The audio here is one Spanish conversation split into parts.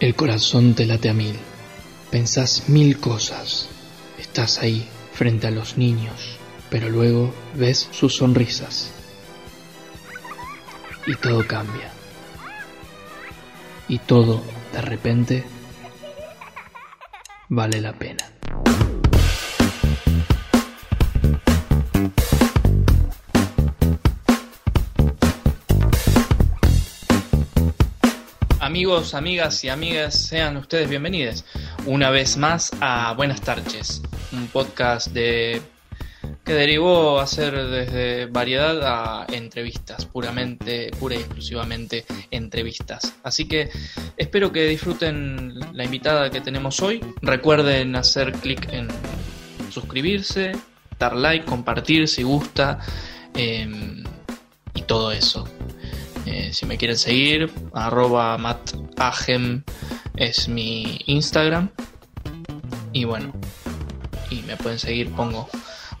El corazón te late a mil. Pensás mil cosas. Estás ahí, frente a los niños, pero luego ves sus sonrisas. Y todo cambia. Y todo, de repente, vale la pena. Amigos, amigas y amigas, sean ustedes bienvenidos una vez más a Buenas tardes, un podcast de que derivó a ser desde variedad a entrevistas, puramente, pura y exclusivamente entrevistas. Así que espero que disfruten la invitada que tenemos hoy. Recuerden hacer clic en suscribirse, dar like, compartir si gusta em, y todo eso. Eh, si me quieren seguir, arroba matagem es mi Instagram. Y bueno, y me pueden seguir, pongo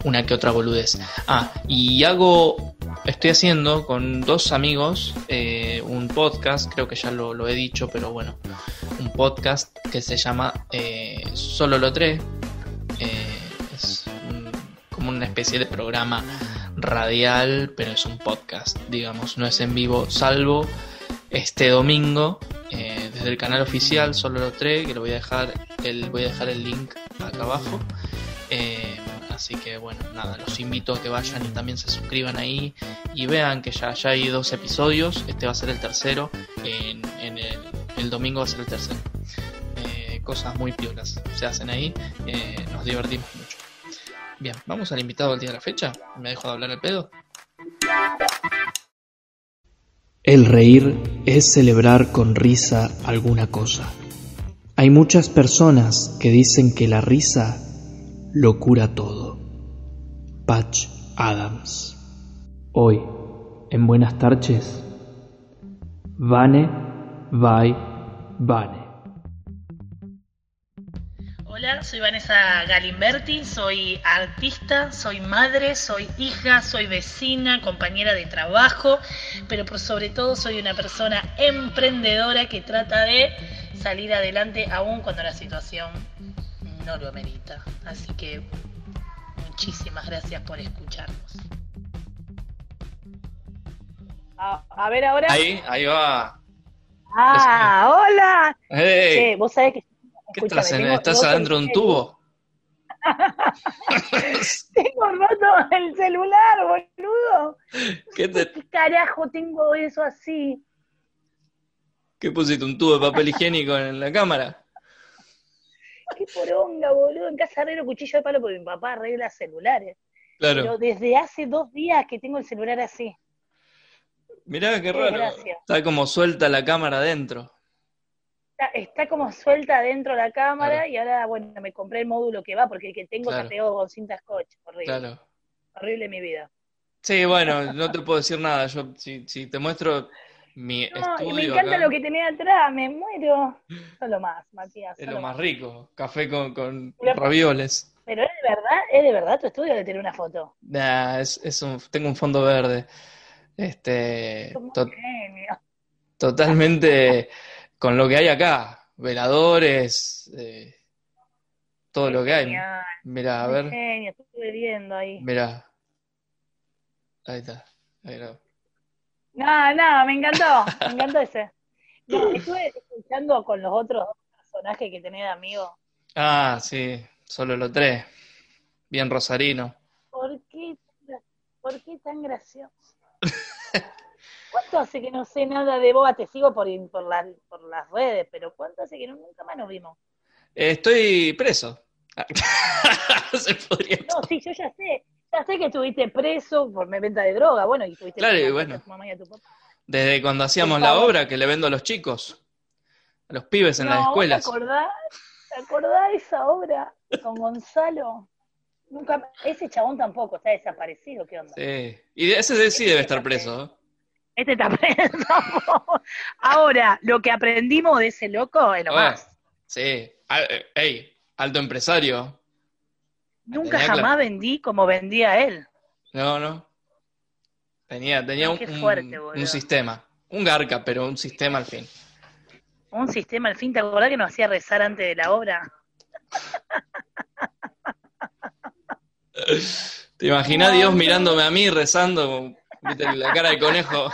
una que otra boludez. Ah, y hago, estoy haciendo con dos amigos eh, un podcast, creo que ya lo, he dicho, pero bueno, un podcast que se llama eh, Solo lo 3. es como una especie de programa radial, pero es un podcast, digamos, no es en vivo, salvo este domingo eh, desde el canal oficial solo lo tres que lo voy a dejar el voy a dejar el link acá abajo. Eh, así que bueno nada los invito a que vayan y también se suscriban ahí y vean que ya, ya hay dos episodios. Este va a ser el tercero en, el, domingo va a ser el tercero. Eh, cosas muy piolas se hacen ahí nos divertimos Bien, vamos al invitado del día de la fecha. ¿Me dejo de hablar el pedo? El reír es celebrar con risa alguna cosa. Hay muchas personas que dicen que la risa lo cura todo. Patch Adams. Hoy, en Buenas tardes, Vane, Vai, Vane. Hola, soy Vanessa Galimberti, soy artista, soy madre, soy hija, soy vecina, compañera de trabajo, pero por sobre todo soy una persona emprendedora que trata de salir adelante aún cuando la situación no lo amerita. Así que muchísimas gracias por escucharnos. A, ver ahora. Ahí, ahí va. Ah, hola. vos sabés que ¿Qué estás, ¿Estás adentro de un tubo? tengo roto el celular, boludo. ¿Qué, te... ¿Qué carajo tengo eso así? ¿Qué pusiste? ¿Un tubo de papel higiénico en la cámara? Qué poronga, boludo. En casa arreglo cuchillo de palo porque mi papá arregla celulares. Claro. Pero desde hace dos días que tengo el celular así. Mirá qué raro. Está como suelta la cámara adentro está, como suelta dentro de la cámara y ahora, bueno, me compré el módulo que va porque el que tengo pegó con cinta scotch. Horrible. Horrible mi vida. Sí, bueno, no te puedo decir nada. Yo, si, si te muestro mi no, estudio. me encanta lo que tenía atrás, me muero. Son lo más, Matías. Es lo más, rico. Café con, con ravioles. Pero es de verdad, es de verdad tu estudio de tener una foto. Nah, es, es un, tengo un fondo verde. Este. totalmente con lo que hay acá, veladores, eh, todo lo que hay. Mira, a ver. Genio, estuve viendo ahí. Mira. Ahí está. Ahí No, no, me encantó, me encantó ese. estuve escuchando con los otros personajes que tenés de amigo. Ah, sí, solo los tres. Bien rosarino. ¿Por qué, ¿por qué tan gracioso? ¿Cuánto hace que no sé nada de vos? Te sigo por, por, por las redes, pero ¿cuánto hace que nunca más nos vimos? estoy preso. Se podría no, sí, yo ya sé. Ya sé que estuviste preso por venta de droga, bueno, y estuviste claro, y bueno. a tu mamá y a tu papá. Desde cuando hacíamos la obra que le vendo a los chicos, a los pibes en las escuelas. ¿Te acordás? ¿Te acordás de esa obra con Gonzalo? Nunca, ese chabón tampoco está desaparecido, ¿qué onda? Sí, y ese sí debe estar preso. Este está Ahora, lo que aprendimos de ese loco es lo más. Sí. Ey, alto empresario. Nunca jamás vendí como vendía él. No, no. Tenía, tenía un, un, sistema. Un garca, pero un sistema al fin. Un sistema, al fin, ¿te acordás que nos hacía rezar antes de la obra? ¿Te imaginas Dios mirándome a mí rezando? La cara de conejo.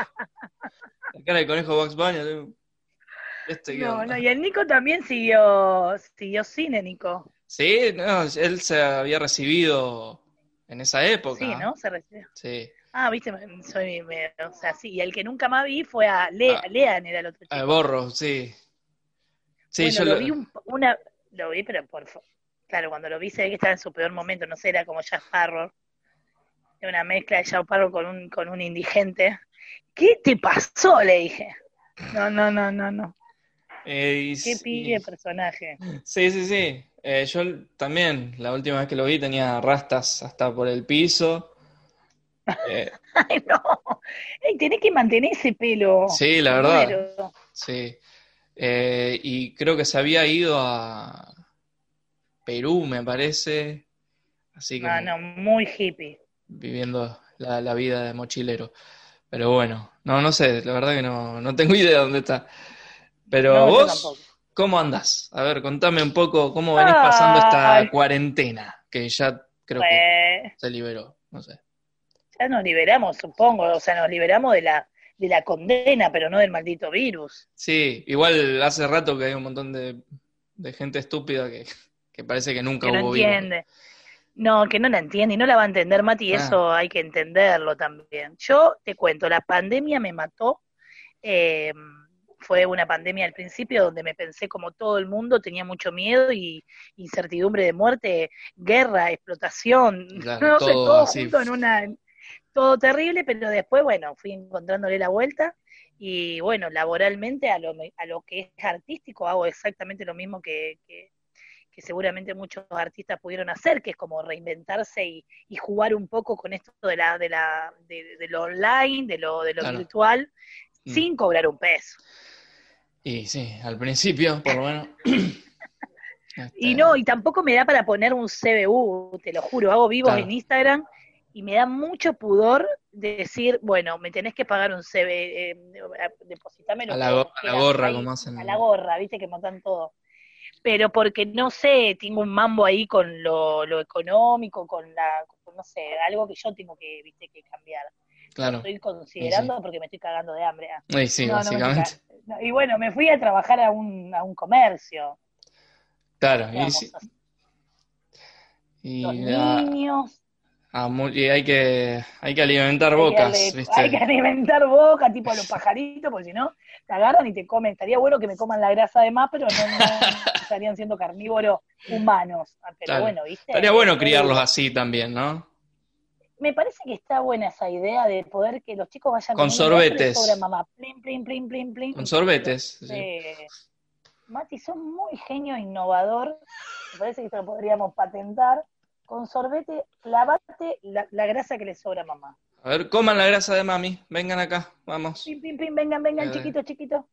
La cara de conejo Box Bunny. Este no, no, y el Nico también siguió, siguió cine, Nico. Sí, no, él se había recibido en esa época. Sí, ¿no? Se recibió. Sí. Ah, viste, soy, o sea, sí, y el que nunca más vi fue a Lea, ah, Lean, era el otro chico. A Borro, sí. Sí, yo lo, vi una, lo vi, pero por claro, cuando lo vi se ve que estaba en su peor momento, no sé, era como Jack Sparrow, una mezcla de Sparrow con un, con un indigente. ¿Qué te pasó? Le dije. No, no, no, no, no. Eh, Qué pide personaje. Sí, sí, sí. Eh, yo también, la última vez que lo vi tenía rastas hasta por el piso. Eh, Ay, no. tenés que mantener ese pelo. Sí, la verdad. Sí. Eh, y creo que se había ido a Perú, me parece. Así que. Ah, no, muy hippie. Viviendo la, vida de mochilero. Pero bueno, no, no sé, la verdad que no, no tengo idea dónde está. Pero vos, ¿cómo andas? A ver, contame un poco cómo venís pasando esta cuarentena, que ya creo que se liberó, no sé. Ya nos liberamos, supongo, o sea, nos liberamos de la, de la condena, pero no del maldito virus. Sí, igual hace rato que hay un montón de, gente estúpida que, parece que nunca que no entiende. No, que no la entiende y no la va a entender, Mati, y ah. eso hay que entenderlo también. Yo te cuento, la pandemia me mató. Eh, fue una pandemia al principio donde me pensé como todo el mundo, tenía mucho miedo y incertidumbre de muerte, guerra, explotación, no sé, todo junto en una, todo terrible, pero después, bueno, fui encontrándole la vuelta y bueno, laboralmente a lo, a lo que es artístico hago exactamente lo mismo que, que, seguramente muchos artistas pudieron hacer, que es como reinventarse y, y jugar un poco con esto de la de la de, lo online, de lo de lo virtual, mm. sin cobrar un peso. Y sí, al principio, por lo menos. y este, no, y tampoco me da para poner un CBU, te lo juro, hago vivos en Instagram y me da mucho pudor decir, bueno, me tenés que pagar un CB, eh, depositame a la, a la gorra, como hacen. A la gorra, viste que montan todo. Pero porque no sé, tengo un mambo ahí con lo, lo económico, con la, no sé, algo que yo tengo que, viste, que cambiar. Claro. estoy considerando porque me estoy cagando de hambre. Ah. sí, básicamente y bueno, me fui a trabajar a un, a un comercio. Claro, y, los niños. y hay que, hay que alimentar bocas, Hay que alimentar bocas, tipo a los pajaritos, porque si no, te agarran y te comen. Estaría bueno que me coman la grasa de más, pero no, estarían siendo carnívoros humanos. Ah, pero bueno, ¿viste? Estaría bueno criarlos así también, ¿no? me parece que está buena esa idea de poder que los chicos vayan con sorbetes. mamá. Plin, plin, plin, plin, plin. Con sorbetes. Mati, son muy genio innovador. Me parece que esto lo podríamos patentar. Con sorbete, clavate la, grasa que le sobra a mamá. A ver, coman la grasa de mami. Vengan acá, vamos. Pim, pim, pim, vengan, vengan, chiquitos, chiquitos.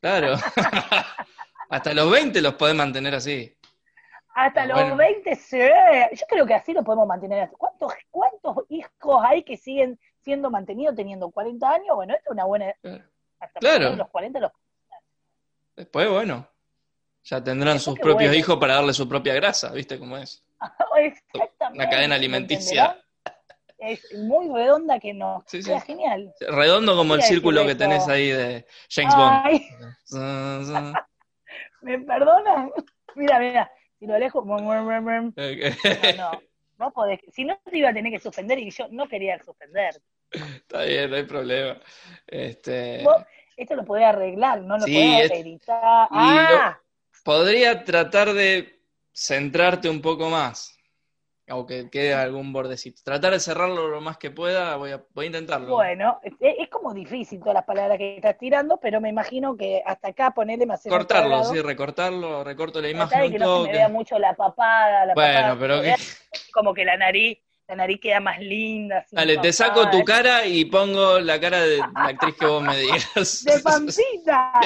Claro. Hasta los 20 los podés mantener así. Hasta los 20, sí. Yo creo que así lo podemos mantener. ¿Cuántos, ¿Cuántos hijos hay que siguen siendo mantenidos teniendo 40 años? Bueno, esto es una buena. Hasta claro. los 40 los. Después, bueno, ya tendrán sus propios hijos para darle su propia grasa, ¿viste cómo es? Exactamente. Una cadena alimenticia. Es muy redonda que no. Sí, genial. Redondo como el círculo que tenés ahí de James Bond. ¿Me perdonan? Mira, mira si lo alejo, no, no, podés, si no te iba a tener que suspender y yo no quería suspender. Está bien, no hay problema. Este... esto lo podés arreglar, no lo podés editar. ¡Ah! podría tratar de centrarte un poco más aunque quede algún bordecito. Tratar de cerrarlo lo más que pueda, voy a, voy a intentarlo. Bueno, es, como difícil todas las palabras que estás tirando, pero me imagino que hasta acá ponerle más Cortarlo, sí, recortarlo, recorto la imagen que no se me vea mucho la papada, la bueno, pero como que la nariz, la nariz queda más linda. Dale, te saco tu cara y pongo la cara de la actriz que vos me digas. ¡De Pampita!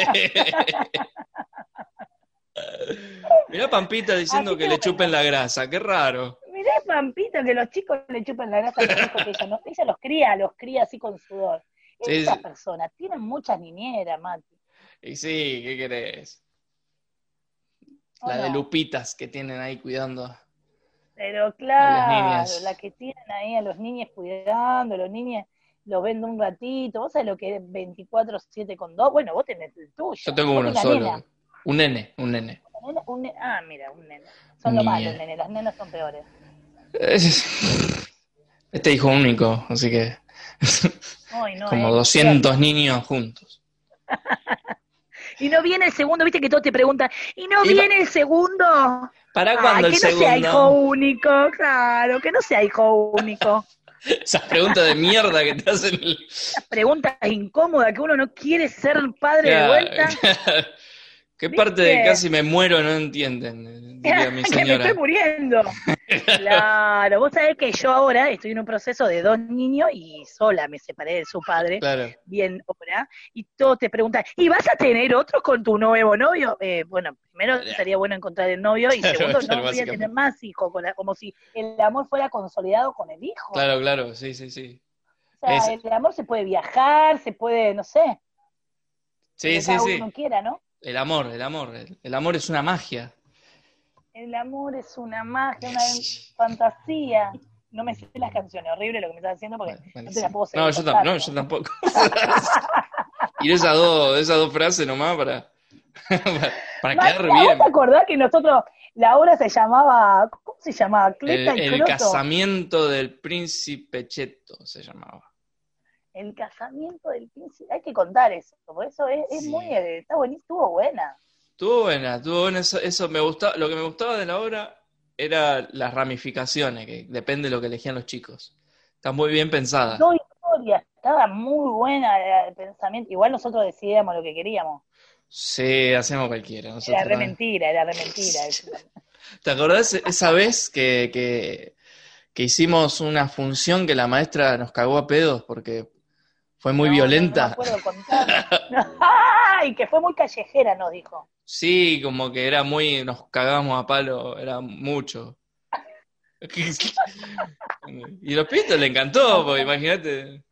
Mirá Pampita diciendo que le chupen la grasa, qué raro mirá Pampita que los chicos le chupan la grasa a los hijos que ella no, ella los cría, los cría así con sudor. Esa persona, tienen muchas niñeras, Mati. Y sí, ¿qué querés? ¿O La de? Lupitas que tienen ahí cuidando. Pero claro, la que tienen ahí a los niños cuidando, los niños los ven un ratito, vos sabés lo que es 24-7 con dos, bueno, vos tenés el tuyo. Yo tengo uno solo. nena. Un nene, un nene. Un ne- ah, mira, un nene. Son lo Niña. malo, nene, las nenas son peores. Es- Este hijo único, así que Ay, no, como eh. 200 niños juntos. Y no viene el segundo, viste que todos te preguntan, ¿y no Y viene el segundo? ¿Para cuándo que el no sea hijo segundo? único, claro, que no sea hijo único. Esas preguntas de mierda que te hacen. Esas preguntas incómodas que uno no quiere ser padre de vuelta. claro. ¿Qué parte de casi me muero no entienden? Diría mi que me señora. estoy muriendo. Claro, vos sabés que yo ahora estoy en un proceso de dos niños y sola me separé de su padre, Claro. bien ahora, y todos te preguntan, ¿y vas a tener otros con tu nuevo novio? Eh, bueno, primero sería bueno encontrar el novio y Claro, segundo, no voy a tener más hijos, como si el amor fuera consolidado con el hijo. Claro, claro, sí, sí, sí. O sea, es- el amor se puede viajar, se puede, no sé, Sí, sí, sí. uno quiera, ¿no? El amor, el amor. El, el amor es una magia. El amor es una magia, una fantasía. No me sé las canciones, horrible lo que me estás haciendo porque no te las puedo no, yo, seguir tam- no, yo tampoco. y esas dos, esas dos frases nomás para, para, para quedar ¿vos bien. te acordás que nosotros, la obra se llamaba, ¿cómo se llamaba? El, Cleta y el Croto. casamiento del príncipe Cheto se llamaba. El casamiento del príncipe. Hay que contar eso, porque eso es, es Sí. muy, eh, está buenísimo, estuvo buena. Estuvo buena, estuvo buena. Eso, eso me gustaba. Lo que me gustaba de la obra era las ramificaciones, que depende de lo que elegían los chicos. Está muy bien pensada. Dos historias, estaba muy buena el pensamiento. Igual nosotros decidíamos lo que queríamos. Sí, hacemos cualquiera. nosotros Era re mentira, era re mentira. ¿Te acordás esa vez que, que, que hicimos una función que la maestra nos cagó a pedos porque fue muy No, violenta? No, ¡Ay! Que fue muy callejera, nos dijo. Sí, como que era muy, nos cagábamos a palo, era mucho. Y los pitos le encantó, porque imagínate.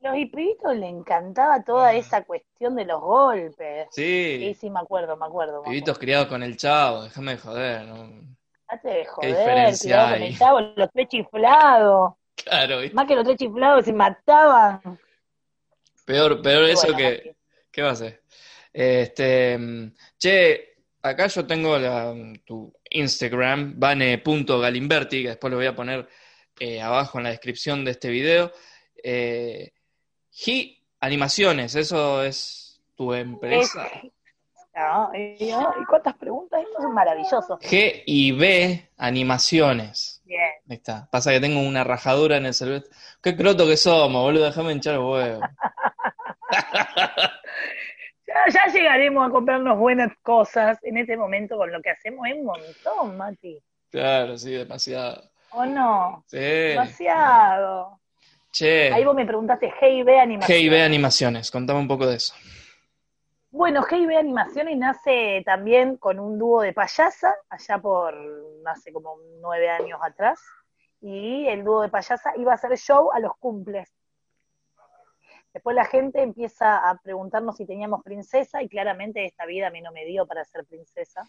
Los hipitos le encantaba toda Ah. esa cuestión de los golpes. Sí, Sí, sí, me acuerdo, me acuerdo. pibitos criados con el chavo, déjame de joder, ¿no? De joder, diferencia cuidado con el chavo, los tres chiflados. Claro, ¿viste? Más que los tres chiflados se mataban. Peor, peor eso Bueno, que. ¿qué va a ser? Este, che, acá yo tengo la, tu Instagram, vane.galimberti, que después lo voy a poner eh, abajo en la descripción de este video. Eh, G Animaciones, eso es tu empresa. No, y, cuántas preguntas, esto es maravilloso. G y B Animaciones. Bien. Ahí está. Pasa que tengo una rajadura en el celular. Qué croto que somos, boludo, déjame hinchar los huevos. Ya, ya llegaremos a comprarnos buenas cosas. En este momento con lo que hacemos es un montón, Mati. Claro, sí, demasiado. ¿O no? Sí. Demasiado. Che. Ahí vos me preguntaste G&B Animación. G&B Animaciones, contame un poco de eso. Bueno, G&B Animaciones nace también con un dúo de payasa, allá por, hace como nueve años atrás, y el dúo de payasa iba a hacer show a los cumples. Después la gente empieza a preguntarnos si teníamos princesa, y claramente esta vida a mí no me dio para ser princesa.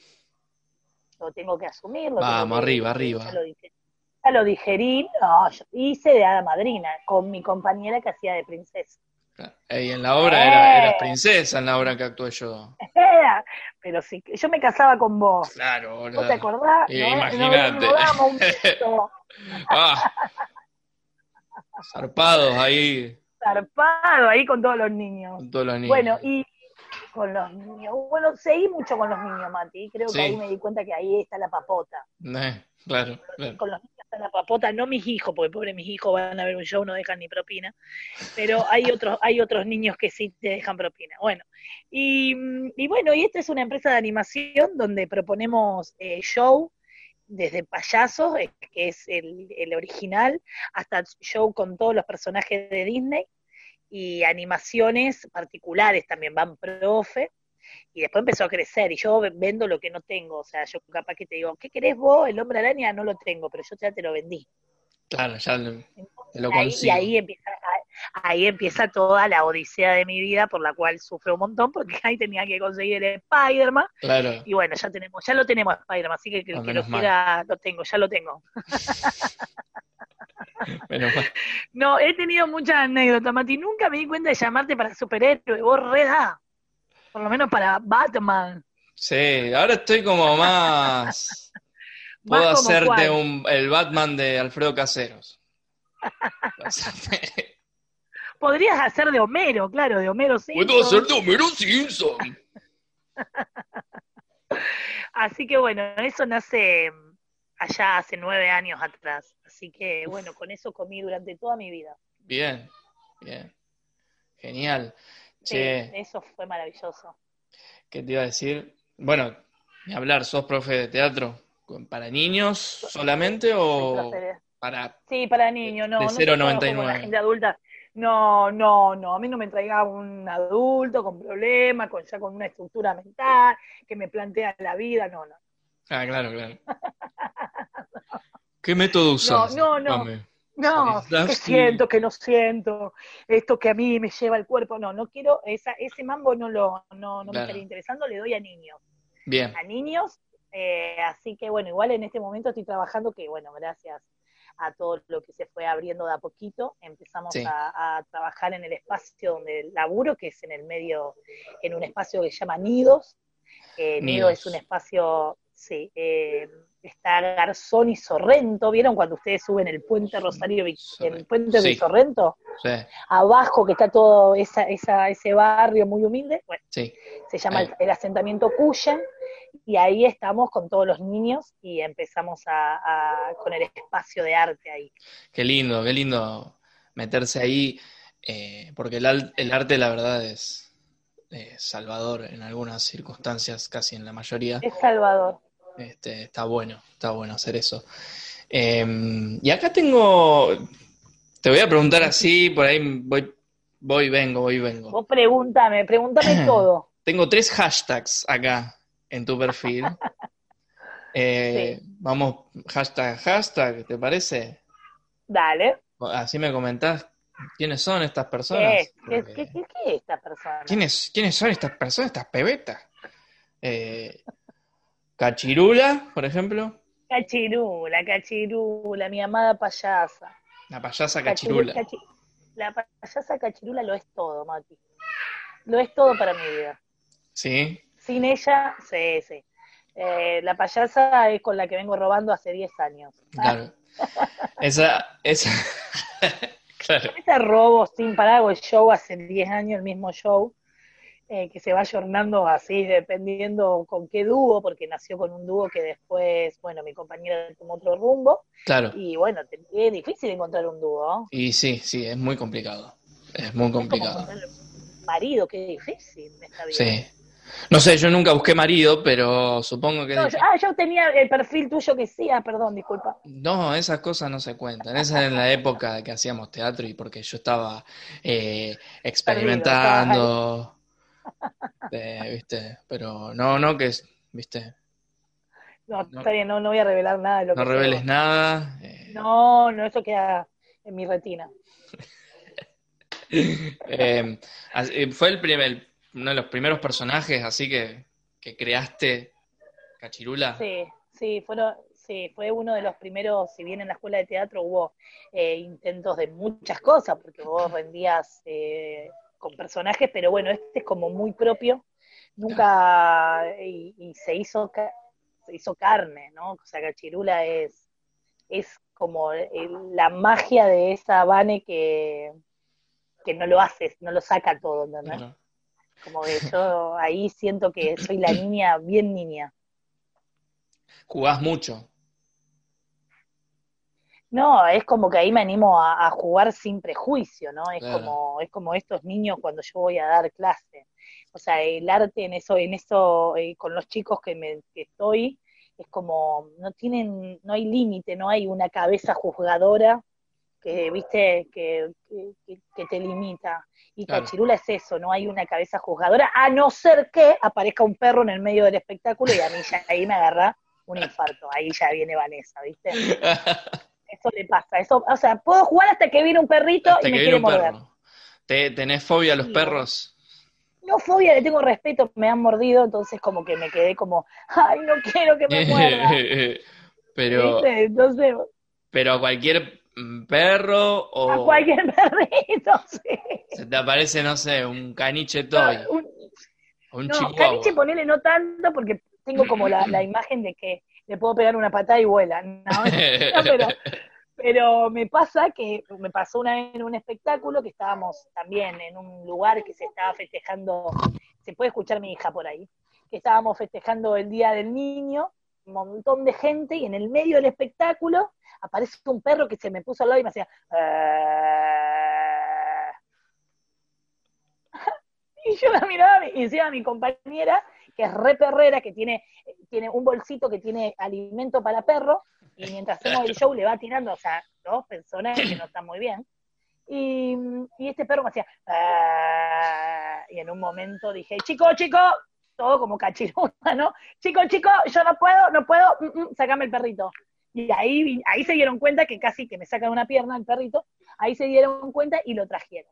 Lo tengo que asumir. lo Vamos, que- arriba, arriba. Ya lo, ya lo digerí, no, yo hice de hada madrina, con mi compañera que hacía de princesa. Y en la obra era, Eh. eras princesa en la obra que actué yo. Pero sí, yo me casaba con vos. Claro, ¿Vos te acordás? Eh, No, imagínate. No, no damos un. Ah. Zarpados ahí zarpado ahí con todos los niños. con todos los niños. Bueno, y con los niños. Bueno, seguí mucho con los niños, Mati. Creo Sí. que ahí me di cuenta que ahí está la papota. Eh, claro, claro. Con los niños está la papota, no mis hijos, porque pobre mis hijos van a ver un show, no dejan ni propina. Pero hay otros, hay otros niños que sí te dejan propina. Bueno, y, y bueno, y esta es una empresa de animación donde proponemos eh, show desde payasos, eh, que es el, el original, hasta show con todos los personajes de Disney y animaciones particulares también, van profe, y después empezó a crecer, y yo vendo lo que no tengo, o sea, yo capaz que te digo, ¿qué querés vos? El hombre araña no lo tengo, pero yo ya te lo vendí. Claro, ya lo, te lo Ahí- y consigo. ahí empieza a, ahí empieza toda la odisea de mi vida por la cual sufro un montón porque ahí tenía que conseguir el Spider-Man. Claro. Y bueno, ya tenemos, ya lo tenemos Spider-Man, así que que, Ah, que lo quiera, lo tengo, ya lo tengo. Menos mal. No, he tenido muchas anécdotas, Mati. Nunca me di cuenta de llamarte para superhéroe. Vos re da. Por lo menos para Batman. Sí, ahora estoy como más. Puedo Más como hacerte un, el Batman de Alfredo Caseros. Podrías hacer de Homero, claro, de Homero sí. Puedo hacerte Homero Simpson. Así que bueno, eso nace mm, allá hace nueve años atrás. Así que bueno, con eso comí durante toda mi vida. Bien, bien. Genial. Sí, Che, eso fue maravilloso. ¿qué te iba a decir? Bueno, ni hablar, ¿sos profe de teatro? ¿Para niños solamente o de- para Sí, para niños, no. de no trabajo 0,99. con la gente adulta. No, no, no. A mí no me traiga un adulto con problemas, con ya con una estructura mental, que me plantea la vida, no, no. Ah, claro, claro. ¿Qué método usas? no, no. Mame? No, que siento, que no siento, esto que a mí me lleva el cuerpo, no, no quiero, esa, ese mambo no lo, no, no me estaría interesando, le doy a niños, Bien, a niños, eh, así que bueno, igual en este momento estoy trabajando que bueno, gracias a todo lo que se fue abriendo de a poquito, empezamos Sí. a, a trabajar en el espacio donde laburo, que es en el medio, en un espacio que se llama Nidos, Eh, Nido Nidos. es un espacio, sí, eh, está Garzón y Sorrento, ¿vieron cuando ustedes suben el puente Rosario, el puente de. Sorrento? sí, Abajo que está todo esa, esa, ese barrio muy humilde, bueno, se llama Ahí. el, el asentamiento Cuyen, y ahí estamos con todos los niños y empezamos a, a- con el espacio de arte ahí. Qué lindo, qué lindo meterse ahí, eh, porque el, el arte, la verdad, es eh, salvador en algunas circunstancias, casi en la mayoría. Es Salvador. Este, está bueno, está bueno hacer eso. Eh, y acá tengo, te voy a preguntar así, por ahí voy, voy, vengo, voy, vengo. Vos pregúntame, pregúntame todo. Tengo tres hashtags acá en tu perfil. Eh, Vamos, hashtag, hashtag, ¿te parece? Dale. Así me comentás quiénes son estas personas. ¿Qué, ¿Qué, Porque- qué, qué- qué es esta persona? ¿Quiénes, quiénes son estas personas, estas pebetas? Eh, Cachirula, por ejemplo. Cachirula, cachirula, mi amada payasa. La payasa Cachiru- Cachirula. cachi- la payasa cachirula lo es todo, Mati. Lo es todo para mi vida. Sí, Sin ella, sí, sí. Eh, la payasa es con la que vengo robando hace 10 años. claro. Esa, esa. Claro. Ese robo sin parar, el show hace 10 años, el mismo show, eh, que se va ayornando así, dependiendo con qué dúo, porque nació con un dúo que después, bueno, mi compañera tomó otro rumbo, Claro. y bueno, es difícil encontrar un dúo. Y sí, sí, es muy complicado. Es muy Es como complicado. marido, qué difícil esta vida. Sí. No sé, yo nunca busqué marido, pero supongo que No, yo- ah, yo tenía el perfil tuyo que sí, ah, perdón, disculpa. no, esas cosas no se cuentan. Esa es en la época que hacíamos teatro y porque yo estaba eh, experimentando, eh, ¿viste? Pero no, no, que es, ¿viste? No, No. está bien, no, no voy a revelar nada de lo No que reveles tengo. nada. eh, No, no, eso queda en mi retina. eh, fue el primer, uno de los primeros personajes así que, que creaste, Cachirula. Sí, sí, fueron, sí, fue uno de los primeros, si bien en la escuela de teatro hubo eh, intentos de muchas cosas, porque vos rendías eh, con personajes, pero bueno, este es como muy propio, nunca, y, y se hizo se hizo carne, ¿no? O sea, Cachirula es, es como el- la magia de esa Vane que, que no lo hace, no lo saca todo, ¿entendés? Claro. Como que yo ahí siento que soy la niña, bien niña. Jugás mucho. No, es como que ahí me animo a, a jugar sin prejuicio, ¿no? Es Claro. como, es como estos niños cuando yo voy a dar clase. O sea, el arte en eso, en eso, eh, con los chicos que me que estoy, es como, no tienen, no hay límite, no hay una cabeza juzgadora que, viste, que, que, que te limita. Y Claro. Cachirula es eso, no hay una cabeza juzgadora, a no ser que aparezca un perro en el medio del espectáculo y a mí ya ahí me agarra un infarto, ahí ya viene Vanessa, ¿viste? Eso le pasa. Eso, o sea, puedo jugar hasta que viene un perrito Hasta y me quiere morder. ¿Te- ¿Tenés fobia a los Sí, perros? No fobia, le tengo respeto, me han mordido, entonces como que me quedé como, ay, no quiero que me muerda. pero, ¿Viste? Entonces, pero a cualquier perro o a cualquier perrito, sí. se te aparece, no sé, un caniche toy, Un- o un no, caniche ponele no tanto porque tengo como la, la imagen de que le puedo pegar una patada y vuela. No, no, pero, pero me pasa que me pasó una vez en un espectáculo que estábamos también en un lugar que se estaba festejando, se puede escuchar mi hija por ahí, que estábamos festejando el Día del Niño, un montón de gente y en el medio del espectáculo aparece un perro que se me puso al lado y me hacía... "Ah". Y yo la miraba y encima mi compañera, que es re perrera, que tiene, tiene un bolsito que tiene alimento para perro, y mientras hacemos el show le va tirando, o sea, dos personas que no están muy bien. Y, y este perro me hacía, "Ah", y en un momento dije, chico, chico, todo como cachiruta, ¿no? Chico, chico, yo no puedo, no puedo, mm, mm, sacame el perrito. Y ahí, ahí se dieron cuenta que casi que me sacan una pierna el perrito, ahí se dieron cuenta y lo trajeron.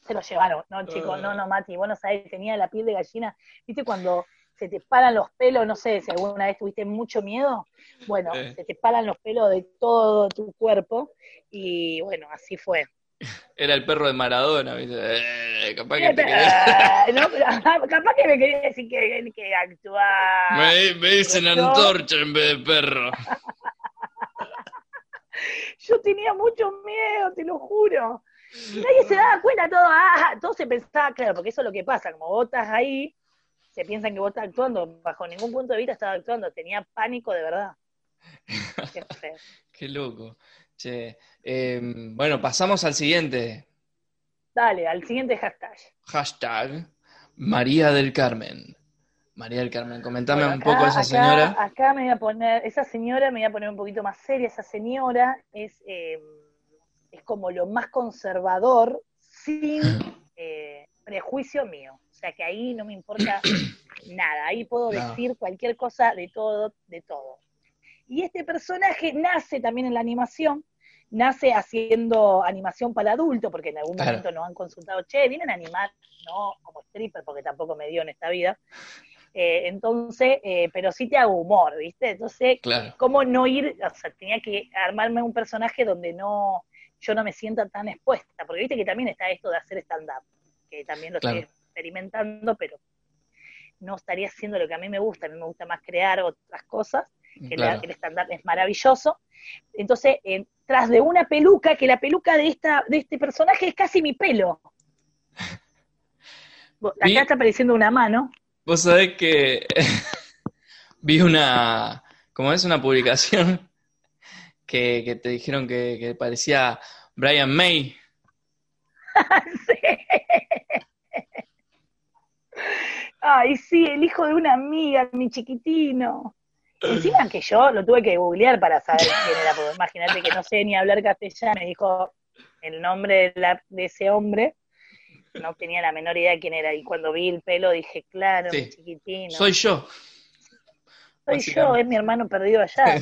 Se lo llevaron. No, chicos, no, no, Mati, vos no sabés, tenía la piel de gallina. ¿Viste cuando se te paran los pelos? No sé si alguna vez tuviste mucho miedo. Bueno, se te paran los pelos de todo tu cuerpo y bueno, así fue. Era el perro de Maradona, ¿viste? Eh, capaz que te Ah, no, capaz que me quería decir que, que actuar. me, me dicen no. antorcha en vez de perro. Yo tenía mucho miedo, te lo juro. Nadie se daba cuenta, todo, ah, todo se pensaba, claro, porque eso es lo que pasa, como vos estás ahí, se piensan que vos estás actuando, bajo ningún punto de vista estaba actuando, tenía pánico de verdad. Qué loco. Che, eh, bueno, pasamos al siguiente. Dale, al siguiente hashtag. Hashtag María del Carmen. María del Carmen, comentame Bueno, un poco de esa acá- señora. Acá me voy a poner, esa señora me voy a poner un poquito más seria, esa señora es, eh, es como lo más conservador sin eh, prejuicio mío. O sea que ahí no me importa nada, ahí puedo No. decir cualquier cosa de todo, de todo. Y este personaje nace también en la animación, nace haciendo animación para adultos, porque en algún Claro. momento nos han consultado, che, vienen a animar, no como stripper, porque tampoco me dio en esta vida. Eh, entonces, eh, pero sí te hago humor, ¿viste? Entonces, Claro, ¿cómo no ir? O sea, tenía que armarme un personaje donde no yo no me sienta tan expuesta, porque viste que también está esto de hacer stand-up, que también lo Claro. estoy experimentando, pero no estaría haciendo lo que a mí me gusta, a mí me gusta más crear otras cosas, que la- claro. el stand-up es maravilloso. Entonces, eh, tras de una peluca, que la peluca de esta de este personaje es casi mi pelo. Acá Vi- está apareciendo una mano. Vos sabés que vi una, como es una publicación que, que te dijeron que, que parecía Brian May. Sí. Ay, sí, el hijo de una amiga, mi chiquitino. Encima que yo lo tuve que googlear para saber quién era, porque imagínate que no sé ni hablar castellano, me dijo el nombre de, la- de ese hombre, no tenía la menor idea de quién era, y cuando vi el pelo dije, claro, Sí. chiquitino. Soy yo. Soy yo, es mi hermano perdido allá.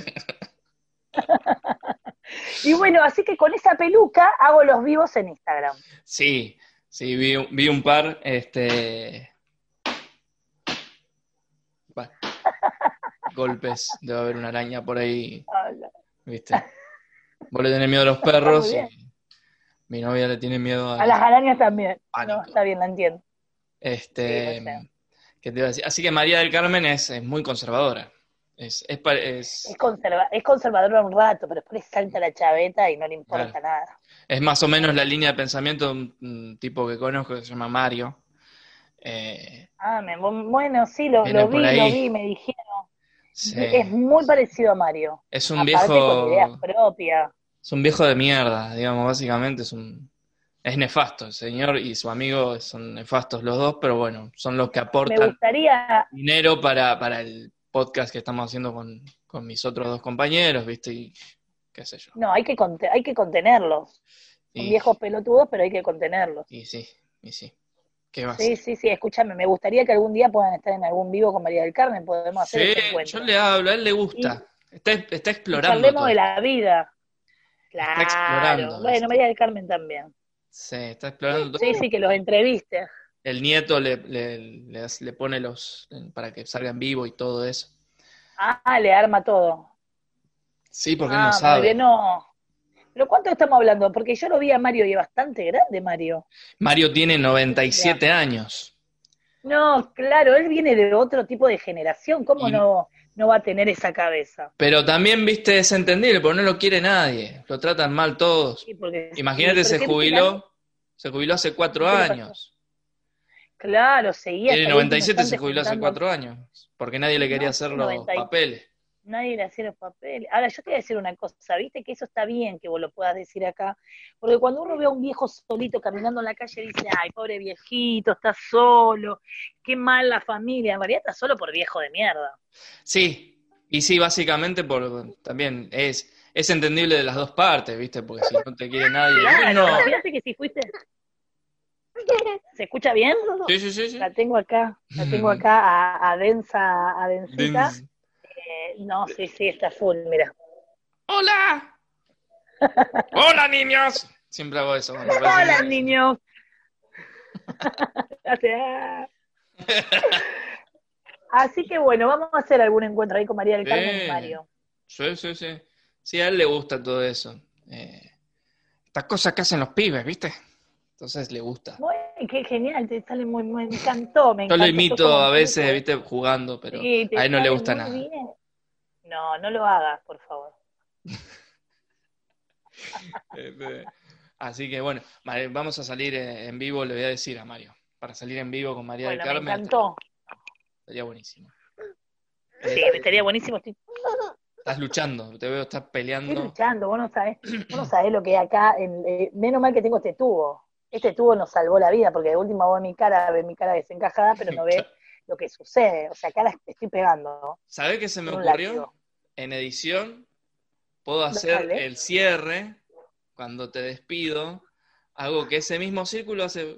y bueno, así que con esa peluca hago los vivos en Instagram. Sí, sí, vi, vi un par, este... Bueno, golpes, debe haber una araña por ahí, Hola. ¿viste? Vos le tenés miedo a los perros y mi novia le tiene miedo A las arañas también. Pánico. No, está bien, la entiendo. Este, Sí, no sé. ¿qué te iba a decir? Así que María del Carmen es, es muy conservadora. Es, es, es, Es, conserva es conservadora un rato, pero después salta la chaveta y no le importa Claro. nada. es más o menos la línea de pensamiento de un, un tipo que conozco que se llama Mario. Eh, Ah, me- bueno, sí, lo, lo vi, lo vi, me dijeron. Sí. Es muy parecido a Mario. Es un Aparte con ideas viejo, propias. es un viejo de mierda, digamos, básicamente es un, es nefasto. El señor y su amigo son nefastos los dos, pero bueno, son los que Me aportan gustaría, dinero para, para el podcast que estamos haciendo con, con mis otros dos compañeros, ¿viste? Y qué sé yo. no, hay que, hay que contenerlos. Son Y, viejos pelotudos, pero hay que contenerlos. y sí, y sí. ¿Qué va a Sí, sí, sí, escúchame, me gustaría que algún día puedan estar en algún vivo con María del Carmen, podemos hacer Sí, ese encuentro. yo le hablo, a él le gusta. Está, está explorando. charlemos todo. de la vida. Claro. explorando Bueno, esto. María del Carmen también. Sí, está explorando todo. Sí, sí, que los entreviste. El nieto le, le, le, pone los para que salga en vivo y todo eso. Ah, le arma todo. Sí, porque él ah, no muy sabe. bien, no. ¿Pero cuánto estamos hablando? Porque yo lo vi a Mario y es bastante grande, Mario. Mario tiene 97 años. No, claro, él viene de otro tipo de generación. ¿Cómo Y- no, no va a tener esa cabeza? Pero también, viste, es entendible, porque no lo quiere nadie. Lo tratan mal todos. Sí, porque- Imagínate, sí, se pero ¿qué jubiló. Se jubiló hace cuatro años. Claro, seguía. Tiene hasta el último 97, se jubiló hace cuatro años. Porque nadie le quería No, hacer los 90 y- papeles. Nadie le hacía los papeles. Ahora, yo te voy a decir una cosa, viste que eso está bien que vos lo puedas decir acá, porque cuando uno ve a un viejo solito caminando en la calle, dice, ay, pobre viejito, está solo, qué mal la familia. En realidad está solo por viejo de mierda. Sí, y sí, básicamente por también es, es entendible de las dos partes, ¿viste? Porque si no te quiere nadie. Claro, no. imagínate que si fuiste... ¿Se escucha bien? Sí, sí, sí, sí. La tengo acá, la tengo acá a, a densa, a densita. No, sí, sí, está full, mira. ¡Hola! ¡Hola, niños! Siempre hago eso. aparece Hola, niños. Ah. Así que bueno, vamos a hacer algún encuentro ahí con María del Carmen y. Mario. Sí, sí, sí. Sí, a él le gusta todo eso. Eh, estas cosas que hacen los pibes, ¿viste? Entonces le gusta. Muy, qué genial, te sale muy, muy, me encantó, me Yo encantó. lo imito a veces, ¿viste? Jugando, pero Sí, a él no le gusta nada. bien. No, no lo hagas, por favor. Este, Así que bueno, Mare- vamos a salir eh, en vivo, le voy a decir a Mario. Para salir en vivo con María Bueno, del me Carmen. encantó. Sería buenísimo. Sí, Eh, estaría buenísimo. Estoy, Estás luchando, te veo, estás estoy peleando. luchando, vos no sabés, vos no sabés lo que hay acá. En, eh, menos mal que tengo este tubo. Este tubo nos salvó la vida, porque de última vos mi cara, ve mi cara desencajada, pero no ve lo que sucede. O sea, acá la estoy pegando. ¿Sabés qué se me ocurrió? látigo. En edición puedo hacer Dale. el cierre cuando te despido. Hago que ese mismo círculo hace.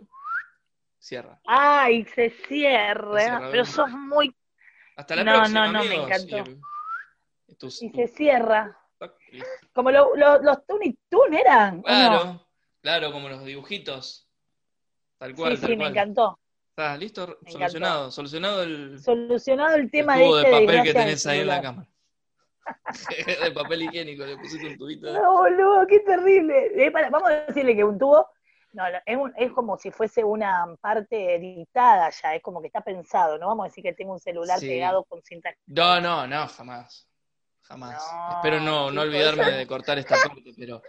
Cierra. Ay, se Se cierra, pero sos muy... Hasta la No, próxima, no, no, me amigos. encantó. Y- y tus- Y se cierra. Como lo- lo- los Tony Toon eran, ¿o no? Claro, claro, como los dibujitos. Tal cual, Sí, tal sí, me encantó. Está listo, solucionado. Solucionado el, Solucionado el el tema tubo este de papel que tenés ahí en la cámara. de papel higiénico, le pusiste un tubito. de- No, boludo, qué terrible. Eh, para- vamos a decirle que un tubo, no, es, un- es como si fuese una parte editada ya, es como que está pensado, no vamos a decir que tengo un celular Sí. pegado con cinta. No, no, no, jamás. Jamás. No, Espero no, no olvidarme de cortar esta parte, pero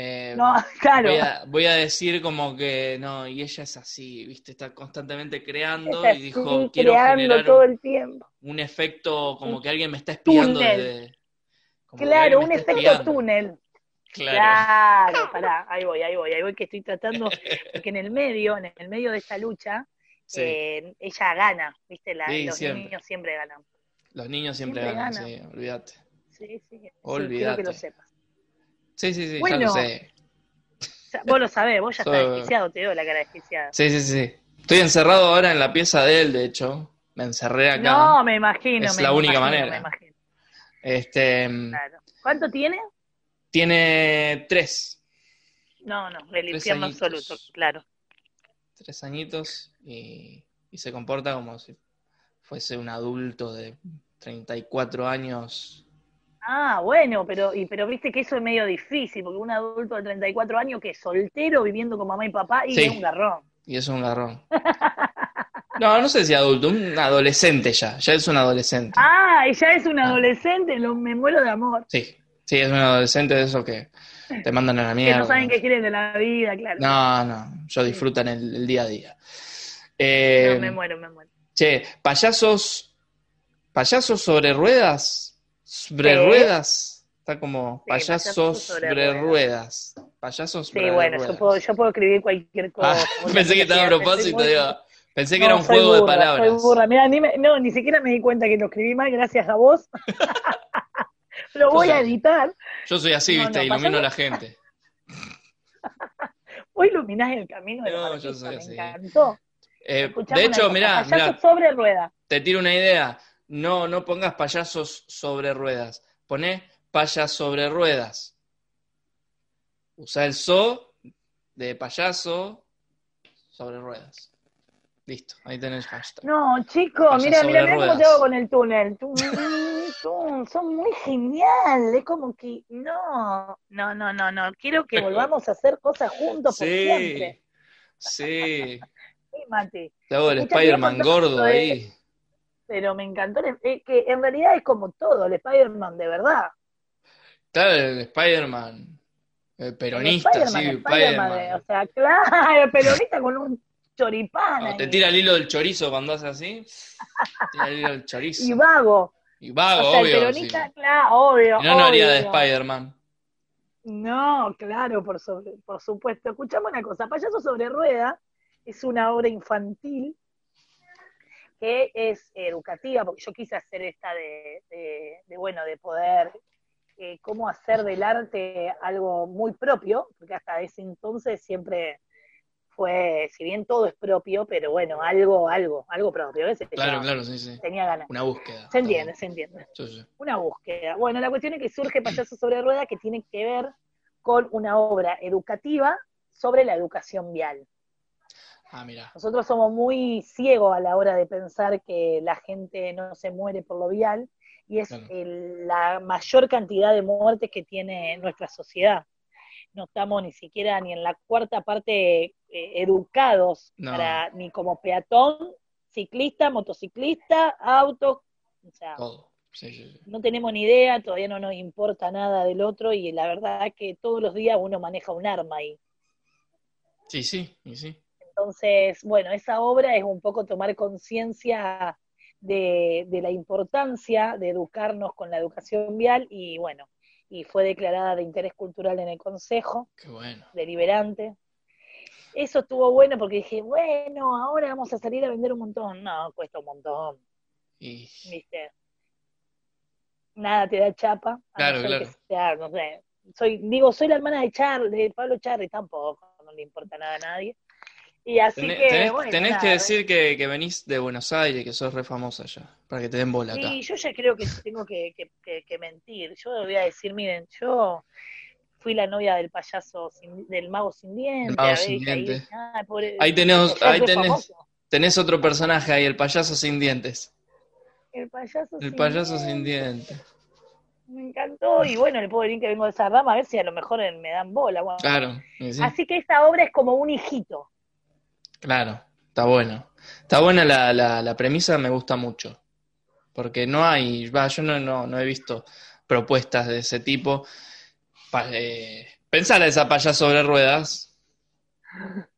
eh, No, claro. voy, a, voy a decir como que no, y ella es así, ¿viste? Está constantemente creando y dijo, quiero generar todo un, el tiempo. un efecto como que alguien me está espiando desde... Claro, un efecto espiando. túnel. Claro. Claro, pará, ahí voy, ahí voy, ahí voy que estoy tratando, porque en el medio, en el medio de esta lucha, Sí, eh, ella gana, ¿viste? La- Sí, los siempre. niños siempre ganan. los niños siempre, siempre ganan, ganan. sí, olvídate. Sí, sí, Olvídate. que lo sepas. Sí, sí, sí, ya Bueno. lo sé. Vos lo sabés, vos ya estás desquiciado, te veo la cara desquiciada. Sí, sí, sí. Estoy encerrado ahora en la pieza de él, de hecho. Me encerré acá. No, me imagino. Es me la única imagino, manera. me imagino, Este, claro. ¿Cuánto tiene? tiene tres, No, no, Tres infierno añitos. absoluto, claro. tres añitos y, y se comporta como si fuese un adulto de 34 años. Ah, bueno, pero y pero viste que eso es medio difícil, porque un adulto de 34 años que es soltero viviendo con mamá y papá y Sí. es un garrón. Y es un garrón. No, no sé si adulto, un adolescente ya, ya es un adolescente. Ah, y ya es un Ah. adolescente, lo, me muero de amor. Sí, sí, es un adolescente de esos que te mandan a la Que mierda. no saben qué quieren de la vida, claro. No, no, yo disfrutan el, el día a día. Eh, No, me muero, me muero. Che, payasos, payasos sobre ruedas, sobre Sí. ruedas, está como Sí, payasos sobre, sobre ruedas. payasos Sí, sobre bueno, ruedas. yo puedo, yo puedo escribir cualquier cosa. Ah, Vos pensé que estaba a propósito, digo, pensé que era un juego de palabras. Soy burra. Mirá, ni me- no, ni siquiera me di cuenta que lo escribí mal gracias a vos. lo voy a editar. Yo soy así, No, viste, no, ilumino pasame- a la gente. Vos iluminás el camino de No, los yo soy me así. encantó. Eh, de hecho, cosa, mirá, mirá, sobre rueda. te tiro una idea. No, no pongas payasos sobre ruedas. Poné payas sobre ruedas. Usa el so de payaso sobre ruedas. Listo, ahí tenés hashtag. No, chico, mira, mira, mira cómo te hago con el túnel. Tú, tú, son muy genial. Es como que, no, no, no, no, no. Quiero que volvamos a hacer cosas juntos por Sí, siempre. sí. Sí, Mati. Te hago el Spider-Man gordo ahí. Pero me encantó. Es que en realidad es como todo, el Spider-Man de verdad. Claro, el Spider-Man. El peronista, el sí, Spider-Man, Spider-Man, Spider-Man. O sea, claro, el peronista con un choripán. Cuando te tira el hilo del chorizo cuando hace así. Tira el hilo del chorizo. Y vago. Y vago, o sea, obvio. el peronista, sí. claro, obvio. Si no, no haría de obvio. Spider-Man. No, claro, por, sobre- por supuesto. Escuchame una cosa, Payaso sobre Rueda es una obra infantil que es educativa, porque yo quise hacer esta de, de- de, bueno, de poder, eh, cómo hacer del arte algo muy propio, porque hasta ese entonces siempre fue, si bien todo es propio, pero bueno, algo, algo, algo propio, ¿ves? Claro, Yo claro, sí, sí. Tenía ganas. Una búsqueda. Se entiende, se entiende sí. una búsqueda. Bueno, la cuestión es que surge Payaso sobre Rueda que tiene que ver con una obra educativa sobre la educación vial. Ah, mira. Nosotros somos muy ciegos a la hora de pensar que la gente no se muere por lo vial y es Claro. el- la mayor cantidad de muertes que tiene nuestra sociedad. No estamos ni siquiera ni en la cuarta parte eh, educados No. para ni como peatón, ciclista, motociclista, auto, o sea, Todo. Sí, sí, sí. no tenemos ni idea, todavía no nos importa nada del otro y la verdad es que todos los días uno maneja un arma ahí. Sí, sí, y sí. Entonces, bueno, esa obra es un poco tomar conciencia de, de la importancia de educarnos con la educación vial y bueno, y fue declarada de interés cultural en el Consejo Qué bueno. Deliberante. Eso estuvo bueno porque dije, bueno, ahora vamos a salir a vender un montón. No, cuesta un montón. Y ¿viste? Nada te da chapa. Claro, claro. sea, no sé. Soy, digo, soy la hermana de Char, de Pablo Charri, tampoco, no le importa nada a nadie. Y así tenés, que, tenés- bueno, tenés nada, que decir que, que venís de Buenos Aires, que sos re famosa allá, para que te den bola acá. Sí, yo ya creo que tengo que, que- mentir. Yo voy a decir, miren, yo fui la novia del payaso, sin- del mago sin dientes. mago sin ahí, dientes. ay, pobre- Ahí tenés, ya ahí tenés, otro personaje ahí, el payaso sin dientes. El payaso El sin payaso sin dientes. dientes. Me encantó. Y bueno, le puedo decir que vengo de esa rama, a ver si a lo mejor me dan bola. bueno. Claro, sí, Así que esta obra es como un hijito. Claro, está bueno. Está buena la, la, la premisa, me gusta mucho. Porque no hay, va, yo no, no, no he visto propuestas de ese tipo. Pa- eh, pensar a esa payaso sobre ruedas.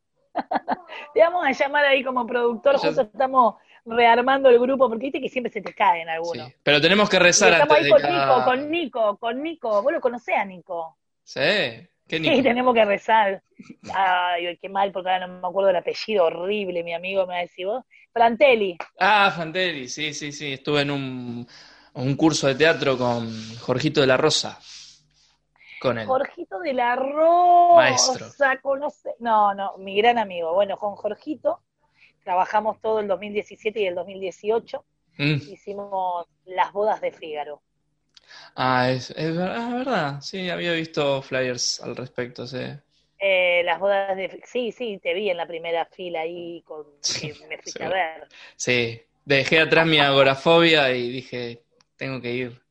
Te vamos a llamar ahí como productor, justo estamos rearmando el grupo, porque viste que siempre se te caen Sí. algunos. Pero tenemos que Y rezar estamos antes ahí de con cada- Nico, con Nico, con Nico. Vos lo conocés a Nico. Sí, ¿qué Sí, Nico? tenemos que rezar. Ay, qué mal, porque ahora no me acuerdo del apellido horrible, mi amigo me va a decir vos. Frantelli. Ah, Fantelli, sí, sí, sí. Estuve en un, un curso de teatro con Jorgito de la Rosa. Con él. Jorgito de la Rosa, Maestro. conoce. No, no, mi gran amigo. Bueno, con Jorgito trabajamos todo el 2017 y el 2018. Mm. Hicimos las bodas de Fígaro. Ah, es, es ver- ah, verdad. Sí, había visto flyers al respecto, sí. Eh, las bodas de sí, sí, te vi en la primera fila ahí con Sí, que me fuiste sí. a ver. Sí, dejé atrás mi agorafobia y dije, tengo que ir.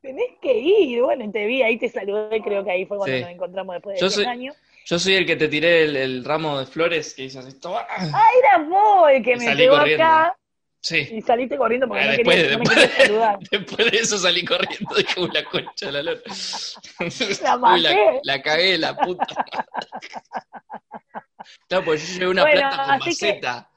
Tenés que ir, bueno, te vi, ahí te saludé, creo que ahí fue cuando Sí. nos encontramos después de Yo 10 soy- años. Yo soy el que te tiré el, el ramo de flores que hizo así. Ah, era vos el que Y me pegó acá Sí. y saliste corriendo porque Ah, no, después, querías, no me después, querías saludar. después de eso salí corriendo, dije, uy, la concha de la lora. La Uy, la, maté. la cagué, la puta. Claro, porque yo llevé una Bueno, planta con que- maceta.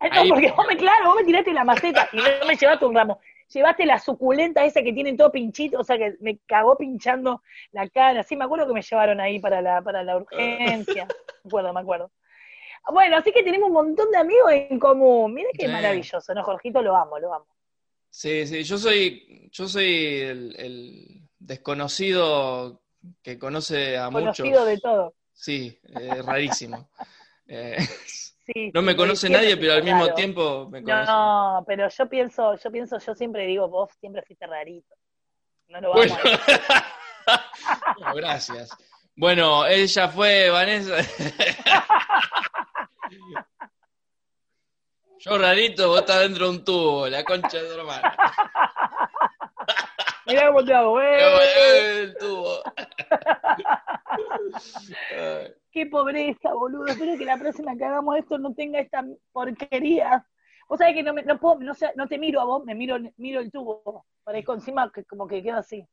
Ay, No, Ahí- porque vos me, claro, vos me tiraste la maceta y no me llevaste un ramo. Llevaste la suculenta esa que tiene todo pinchito, o sea que me cagó pinchando la cara. Sí, me acuerdo que me llevaron ahí para la, para la urgencia. Me acuerdo, me acuerdo. Bueno, así que tenemos un montón de amigos en común. Mira qué Sí. maravilloso, ¿no? Jorgito, lo amo, lo amo. Sí, sí, yo soy, yo soy el, el desconocido que conoce a Conocido muchos. de todo. Sí, rarísimo. Eh, Sí, no me conoce nadie, pero al mismo tiempo me conoce. No, pero yo pienso, yo pienso, yo siempre digo, vos siempre fuiste rarito. No lo vamos Bueno, a No, gracias. Bueno, ella fue Vanessa. Yo rarito, vos estás dentro de un tubo, la concha de tu hermana. Mirá cómo te hago, eh. El tubo. Qué pobreza, boludo. Espero que la próxima que hagamos esto no tenga esta porquería. Vos sabés que no, me, no puedo, no, sé, no te miro a vos, me miro, miro el tubo. Por ahí encima que como que queda así.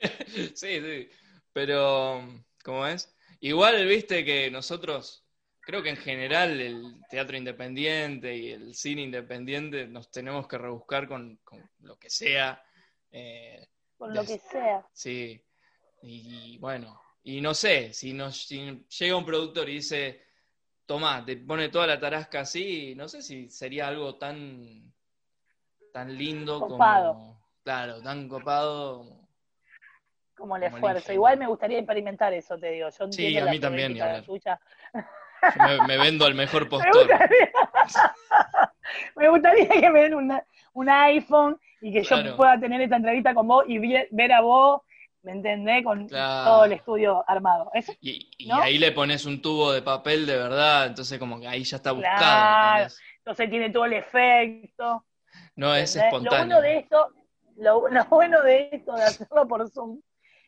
Sí, sí. Pero, ¿cómo es? Igual, viste que nosotros, creo que en general el teatro independiente y el cine independiente nos tenemos que rebuscar con, con lo que sea. eh, Con lo Des- que sea. Sí, y bueno, y no sé, si nos si llega un productor y dice, toma, te pone toda la tarasca así, no sé si sería algo tan, tan lindo Copado. como, claro, tan copado. Como el Como esfuerzo. Igual me gustaría experimentar eso, te digo. Yo Sí, a la mí también, hablar. tuya. Yo me, me vendo al mejor Me postor. gustaría, me gustaría que me den una- un iPhone y que Claro. yo pueda tener esta entrevista con vos y ver a vos, ¿me entendés? Con Claro. todo el estudio armado. Eso, Y, y ¿No? ahí le pones un tubo de papel de verdad, entonces como que ahí ya está buscado. Entonces tiene todo el efecto. No es ¿entendés? Lo espontáneo. bueno de esto, lo, lo bueno de esto, de hacerlo por Zoom,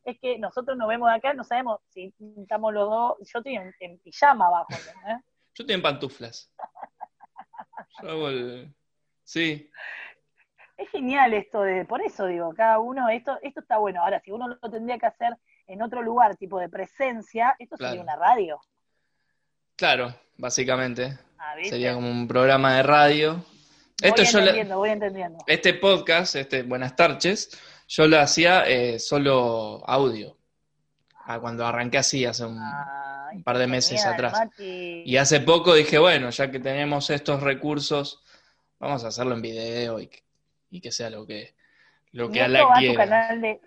es que nosotros nos vemos de acá, no sabemos si estamos los dos, yo estoy en, en pijama abajo, ¿entendés? Yo estoy en pantuflas. Yo hago el... Sí, Es genial esto de, por eso digo, cada uno, esto, esto está bueno. Ahora, si uno lo tendría que hacer en otro lugar, tipo de presencia, esto sería una radio. claro, básicamente. Ah. Sería como un programa de radio. voy Esto yo le- entendiendo, voy entendiendo. este podcast, este Buenas tardes, yo lo hacía eh, solo audio. Ah, cuando arranqué así hace un, Ay, par de meses atrás. Mati. Y hace poco dije, bueno, ya que tenemos estos recursos, vamos a hacerlo en video y, que- y que sea lo que, lo que Ala va a tu quiera. canal de,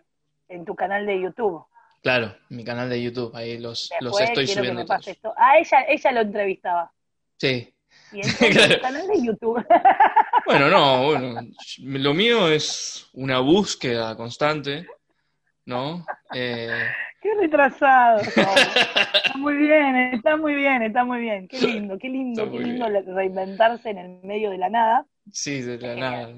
en tu canal de YouTube. Claro, mi canal de YouTube, ahí los, los estoy subiendo todos. esto. Ah, ella, ella lo entrevistaba. Sí. Y Claro. canal de YouTube. Bueno, no, bueno, lo mío es una búsqueda constante, ¿no? Eh, Qué retrasado. Está muy bien, está muy bien, está muy bien. Qué lindo, qué lindo, Está qué lindo reinventarse en el medio de la nada. sí, de la nada.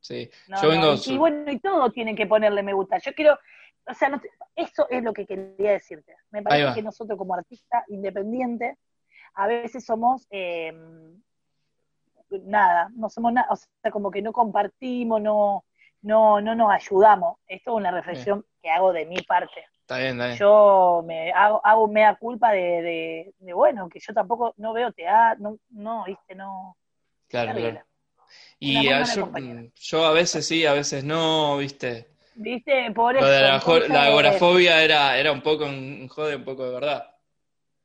Sí. No, Yo vengo no, y, bueno, y todo tiene que ponerle me gusta. Yo quiero, o sea, no eso es lo que quería decirte. Me parece que nosotros como artistas independientes a veces somos eh, nada, no somos nada, o sea, como que no compartimos, no, no, no nos ayudamos. Esto es una reflexión que hago de mi parte. Está bien, está bien. Yo me hago, hago mea culpa de, de, de, bueno, que yo tampoco no veo teatro, no, no, viste, no. Claro, claro. Y a- yo, compañera. yo a veces sí, a veces no, ¿viste? ¿Viste? Por Lo eso. la, la agorafobia era, era un poco un jode, un poco de verdad.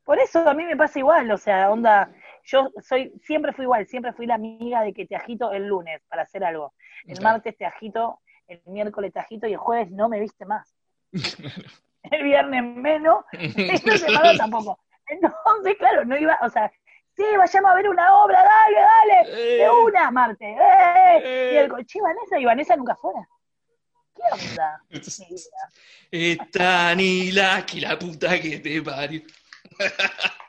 Por eso a mí me pasa igual, o sea, onda, yo soy, siempre fui igual, siempre fui la amiga de que te agito el lunes para hacer algo. El Claro. martes te agito, el miércoles te agito y el jueves no me viste más. El viernes menos, esta semana tampoco. Entonces, claro, no iba, o sea, sí, vayamos a ver una obra, dale, dale, de Eh, una, martes, eh, Eh. y el coche Vanessa, y Vanessa nunca fuera. ¿Qué onda? Esta ni la que la puta que te parió.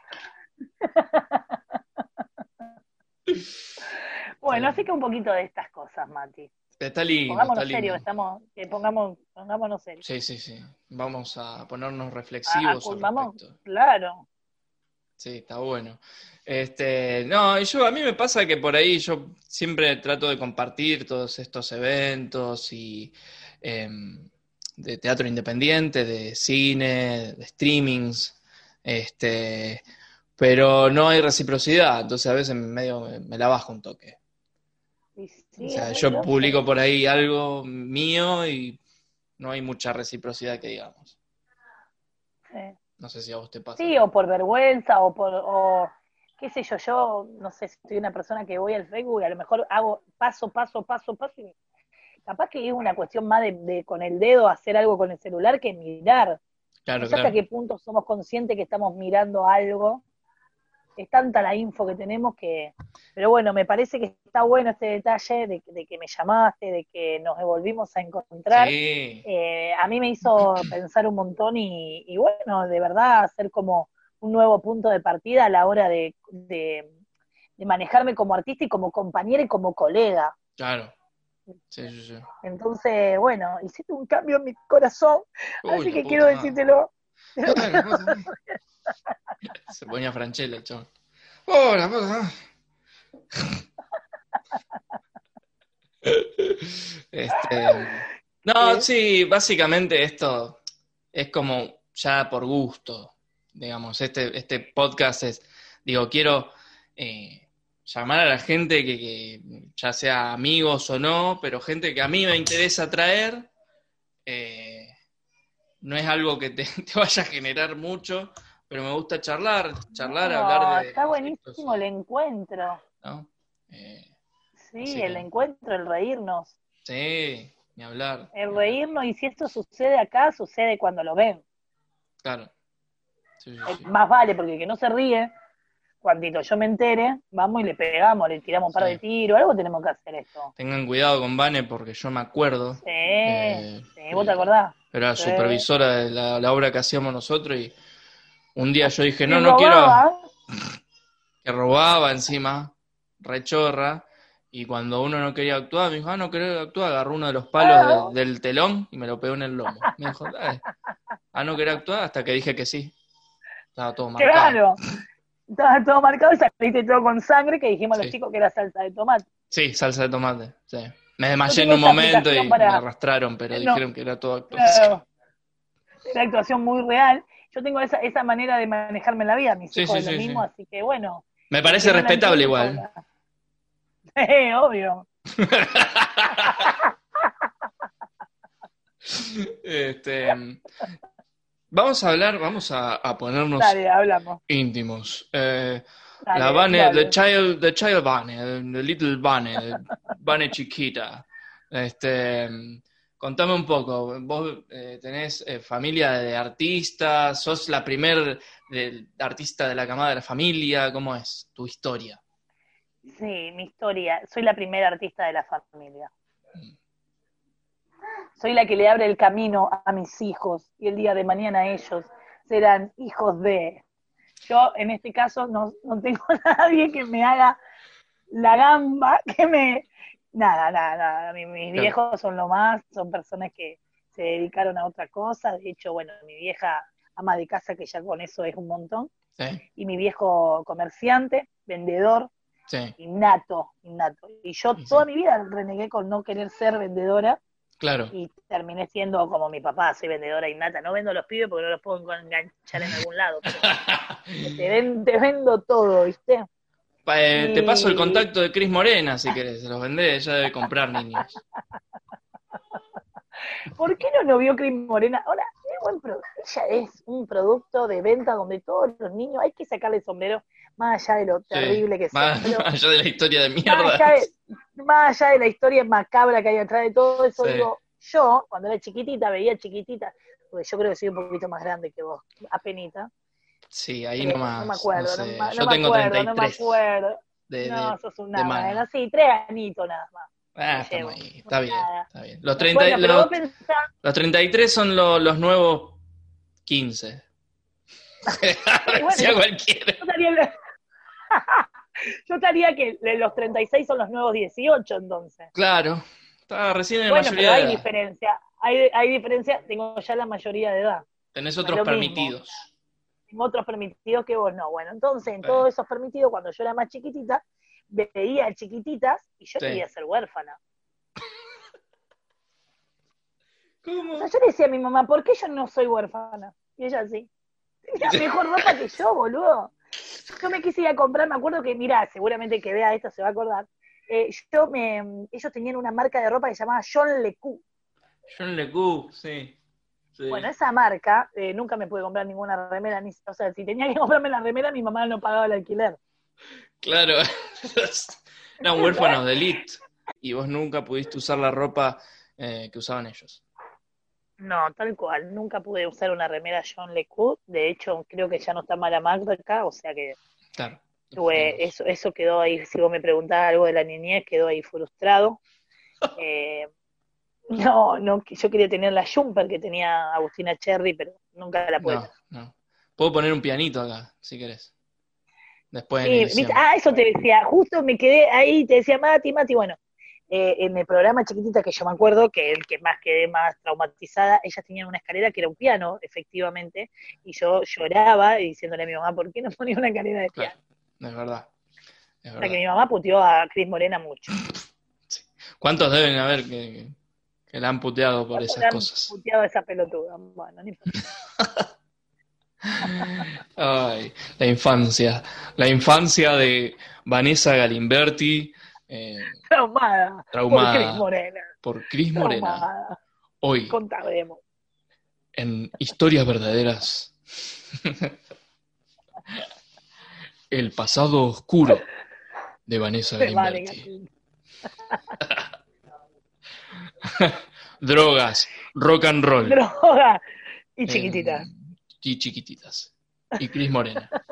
Bueno, así que un poquito de estas cosas, Mati. Está lindo, Pongámonos está lindo. estamos, que pongamos, pongámonos serios. Sí, sí, sí. Vamos a ponernos A- a- reflexivos al vamos, respecto. claro. Sí, está bueno. Este, no, yo a mí me pasa que por ahí yo siempre trato de compartir todos estos eventos y em, de teatro independiente, de cine, de streamings, este, pero no hay reciprocidad, entonces a veces medio me, me la bajo un toque. Sí, O sea, yo publico por ahí algo mío y no hay mucha reciprocidad que digamos. Sí. No sé si a vos te pasa. Sí, o por vergüenza, o por, o qué sé yo, yo no sé si soy una persona que voy al Facebook y a lo mejor hago paso, paso, paso, paso, y capaz que es una cuestión más de, de con el dedo hacer algo con el celular que mirar. Claro, no sé claro. hasta qué punto somos conscientes que estamos mirando algo es tanta la info que tenemos que, pero bueno, me parece que está bueno este detalle de, de que me llamaste, de que nos volvimos a encontrar. Sí, Eh, a mí me hizo pensar un montón y, y bueno, de verdad hacer como un nuevo punto de partida a la hora de, de- de manejarme como artista y como compañera y como colega. claro. Sí, sí, sí. Entonces, bueno, hiciste un cambio en mi corazón, Uy, así que quiero madre. decírtelo. Se ponía Franchella el chabón. ¡Oh, la puta! Este, no, ¿Qué? sí, básicamente esto es como ya por gusto, digamos, este, este podcast es, digo, quiero eh, llamar a la gente que, que ya sea amigos o no, pero gente que a mí me interesa traer, eh, no es algo que te, te vaya a generar mucho, pero me gusta charlar, charlar, No, hablar de... está buenísimo el encuentro. ¿no? Eh, Sí, Así el que- encuentro, el reírnos. sí, ni hablar. El reírnos, y si esto sucede acá, sucede cuando lo ven. Claro. Sí, sí, Eh, sí. Más vale, porque el que no se ríe, cuantito yo me entere, vamos y le pegamos, le tiramos un par Sí. de tiros, algo tenemos que hacer esto. Tengan cuidado con Vane porque yo me acuerdo. Sí, Eh, sí, ¿vos te acordás? Era Sí. supervisora de la, la obra que hacíamos nosotros y un día yo dije, no, no quiero... Que robaba encima, rechorra, y cuando uno no quería actuar, me dijo, ah, no quería actuar, agarró uno de los palos Ah. de- del telón y me lo pegó en el lomo. Me dijo, dale. Ah, no quería actuar hasta que dije que sí. Estaba todo marcado. Claro. Estaba todo marcado y saliste todo con sangre que dijimos a Sí. los chicos que era salsa de tomate. Sí, salsa de tomate, sí. Me desmayé en un momento y para- me arrastraron, pero No. dijeron que era todo actuación. Claro. Era actuación muy real. Yo tengo esa, esa manera de manejarme en la vida, mis Sí, hijos sí, es lo sí, mismo, sí. así que bueno. Me parece respetable igual. Sí, obvio. Este, vamos a hablar, vamos a, a ponernos Dale, hablamos. íntimos. Eh, Dale, la Vane, dale. the child, the child Vane, the little Vane, Vane chiquita. Este, contame un poco. Vos eh, tenés eh, familia de artistas, sos la primer de- artista de la camada de la familia. ¿Cómo es tu historia? Sí, mi historia. Soy la primera artista de la familia. Soy la que le abre el camino a mis hijos y el día de mañana ellos serán hijos de. Yo en este caso no, no tengo nadie que me haga la gamba, que me... Nada, nada, nada. Mi- Mis Claro. viejos son lo más, son personas que se dedicaron a otra cosa. De hecho, bueno, mi vieja ama de casa, que ya con eso es un montón. Sí, Y mi viejo comerciante, vendedor, sí, innato, innato. Y yo sí. toda mi vida renegué con no querer ser vendedora claro. y terminé siendo como mi papá, soy vendedora innata. No vendo a los pibes porque no los puedo enganchar en algún lado. pero te, ven- te vendo todo, ¿viste? Pa- eh, Te paso el contacto de Cris Morena si querés, se los vendés, ella debe comprar niños. ¿Por qué no lo vio Cris Morena? Ahora, buen ella es un producto de venta donde todos los niños hay que sacarle el sombrero, más allá de lo terrible que sea. Más pero- más allá de la historia de más mierda. allá de, más allá de la historia macabra que hay atrás de todo eso, Sí. digo, yo, cuando era chiquitita, veía chiquitita, porque yo creo que soy un poquito más grande que vos, apenita. Sí, ahí Eh, nomás. no me acuerdo, no Yo me tengo acuerdo, 33. no me acuerdo. de, no, de- sos un nada, sí, tres anitos nada más. Ah, llevo. ahí. Está bien, está. Los, 30, Bueno, los, pensás, los 33 son lo- los nuevos 15. Decía bueno. cualquiera. yo estaría, yo estaría que los 36 son los nuevos 18 entonces. Claro. Estaba recién en Bueno, mayoría pero hay de edad. diferencia, hay, hay diferencia, tengo ya la mayoría de edad. Tenés otros mismo. permitidos. Tengo otros permitidos que vos no. Bueno, entonces en todos esos permitidos, cuando yo era más chiquitita, veía chiquititas y yo Sí. quería ser huérfana. ¿Cómo? O sea, yo le decía a mi mamá, ¿por qué yo no soy huérfana? Y ella sí. Tenía mejor ropa que yo, boludo. Yo me quise ir a comprar, me acuerdo que, mira, seguramente que vea esto se va a acordar. Eh, yo me, ellos tenían una marca de ropa que se llamaba John LeCou. John LeCou, sí. sí. Bueno, esa marca, eh, nunca me pude comprar ninguna remera, ni, o sea, si tenía que comprarme la remera, mi mamá no pagaba el alquiler. Claro. Eran huérfanos de elite. Y vos nunca pudiste usar la ropa eh, que usaban ellos. No, tal cual. Nunca pude usar una remera John LeCour. De hecho, creo que ya no está mala marca, o sea que Claro. Tuve, eso, eso quedó ahí, si vos me preguntás algo de la niñez, quedó ahí frustrado. Eh, no, no, yo quería tener la Jumper que tenía Agustina Cherry, pero nunca la pude. No, no. Puedo poner un pianito acá, si querés. Después Sí. Ah, eso te decía, justo me quedé ahí, te decía Mati, Mati, bueno, eh, en el programa chiquitita que yo me acuerdo, que el que más quedé más traumatizada, ellas tenían una escalera que era un piano, efectivamente, y yo lloraba diciéndole a mi mamá, ¿por qué no ponía una escalera de Claro, piano? es verdad. Es O sea que mi mamá puteó a Cris Morena mucho. ¿Cuántos deben haber que, que- la han puteado por ¿Cuánto esas han cosas? puteado a esa pelotuda? Bueno, no importa. Ay, la infancia. La infancia de Vanessa Galimberti eh, traumada. Traumada. Por Cris Morena. por Cris Morena. Traumada. Hoy Contaremos. en Historias Verdaderas. El pasado oscuro de Vanessa Galimberti. Drogas, rock and roll. Droga. Y eh, chiquitita. Y chiquititas. Y Cris Morena.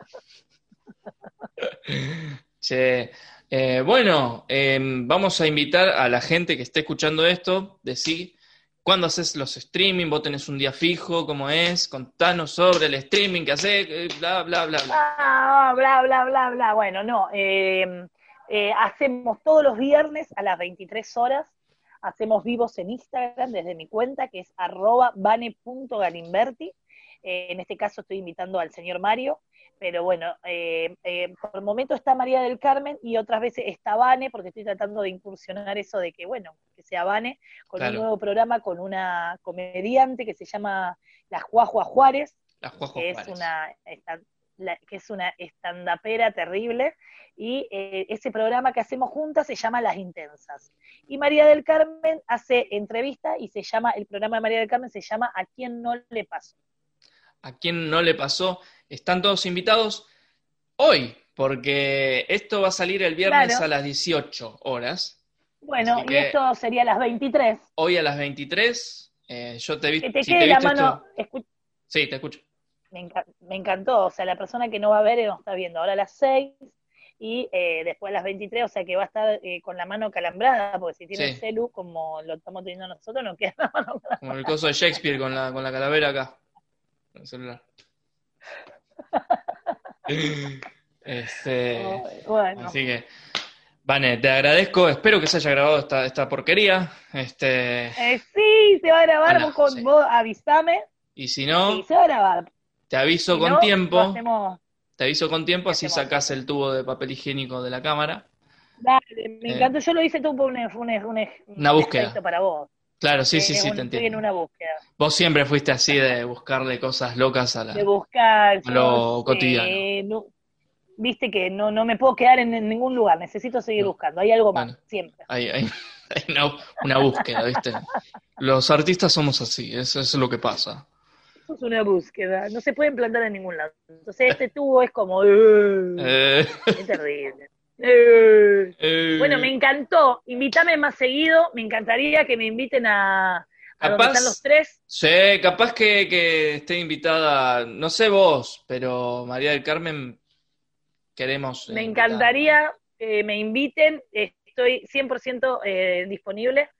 Che, eh, bueno, eh, vamos a invitar a la gente que esté escuchando esto, decir cuándo haces los streaming, vos tenés un día fijo, cómo es, contanos sobre el streaming que haces, eh, bla, bla, bla, bla. Ah, bla, bla, bla, bla. Bueno, no. eh, eh, hacemos todos los viernes a las 23 horas. Hacemos vivos en Instagram desde mi cuenta, que es arroba vane.galimberti. Eh, en este caso estoy invitando al señor Mario, pero bueno, eh, eh, por el momento está María del Carmen y otras veces está Vane, porque estoy tratando de incursionar eso de que, bueno, que sea Vane, con Claro. un nuevo programa con una comediante que se llama La Juajua Juárez, La que es una esta- la- que es una estandapera terrible y eh, ese programa que hacemos juntas se llama Las Intensas. Y María del Carmen hace entrevista y se llama, el programa de María del Carmen se llama ¿A quién no le pasó? ¿A quién no le pasó? Están todos invitados hoy, porque esto va a salir el viernes Claro. a las 18 horas. Bueno, y esto sería a las 23. Hoy a las 23. eh, yo te vi. Que te si quede te la mano, esto- Sí, te escucho. me, enca- me encantó, o sea, la persona que no va a ver no está viendo ahora a las 6 y eh, después a las 23, o sea que va a estar eh, con la mano calambrada, porque si tiene Sí. el celu como lo estamos teniendo nosotros, no queda la mano calambrada. Como el coso de Shakespeare con la, con la calavera acá. El celular. Este, Bueno, así que, Vane, te agradezco. Espero que se haya grabado esta, esta porquería. Este, Eh, sí, se va a grabar, vos, con, sí. vos avisame, y si no, sí, se va a grabar. te aviso Si con no, tiempo. hacemos- Te aviso con tiempo, así sacas el tubo de papel higiénico de la cámara. Dale, me Eh. encantó, yo lo hice todo por un, un, un, Una búsqueda. para vos. Claro, sí, sí, sí, un- te Estoy en entiendo. una búsqueda, Vos siempre fuiste así de buscarle cosas locas a la... de buscar. A lo cotidiano. eh, no- Viste que no, no me puedo quedar en, en ningún lugar, necesito seguir No. buscando, hay algo más, Bueno. siempre. Hay, hay- hay una, una búsqueda, ¿viste? Los artistas somos así, eso, es lo que pasa. Eso es una búsqueda, no se pueden plantar en ningún lado. Entonces este tubo es como, "Eh", Eh, es terrible. Eh. eh, Bueno, me encantó. Invítame más seguido. Me encantaría que me inviten a, a donde Capaz- están los tres. Sí, capaz que, que esté invitada, no sé vos, pero María del Carmen queremos... Me invitar. encantaría que me inviten. Estoy 100% eh, disponible.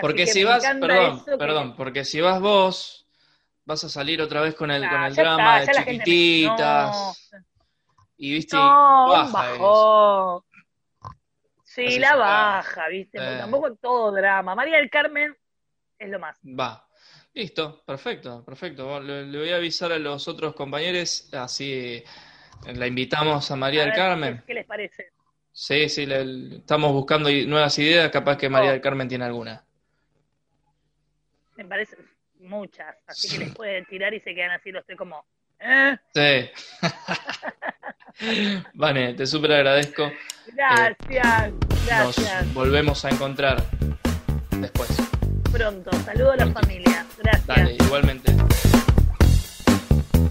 Porque que si vas, perdón, que- perdón, porque si vas vos, vas a salir otra vez con el, con Ah, el ya drama está, de me- chiquititas. Y viste, No, baja eso. bajón. Sí, la baja, ¿viste? Eh. tampoco todo drama. María del Carmen es lo más. Va. Listo, perfecto, perfecto. Le, le voy a avisar a los otros compañeros, así eh, la invitamos a María A del Carmen. ¿Qué, les parece? Sí, sí, le- estamos buscando nuevas ideas, capaz que María Oh. del Carmen tiene alguna. Me parece muchas. Así que les pueden tirar y se quedan así. Lo estoy como. ¿Eh? Sí. Vane, te súper agradezco. Gracias, gracias. Nos volvemos a encontrar después. Pronto. Saludo a la familia. Gracias. Dale, igualmente.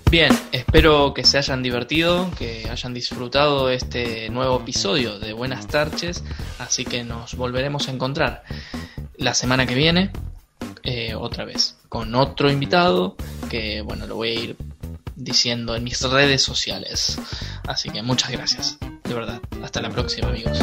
Bien, espero que se hayan divertido, que hayan disfrutado este nuevo episodio de Buenas Tarches, así que nos volveremos a encontrar la semana que viene, eh, otra vez, con otro invitado, que bueno, lo voy a ir diciendo en mis redes sociales. Así que muchas gracias. de verdad. Hasta la próxima, amigos.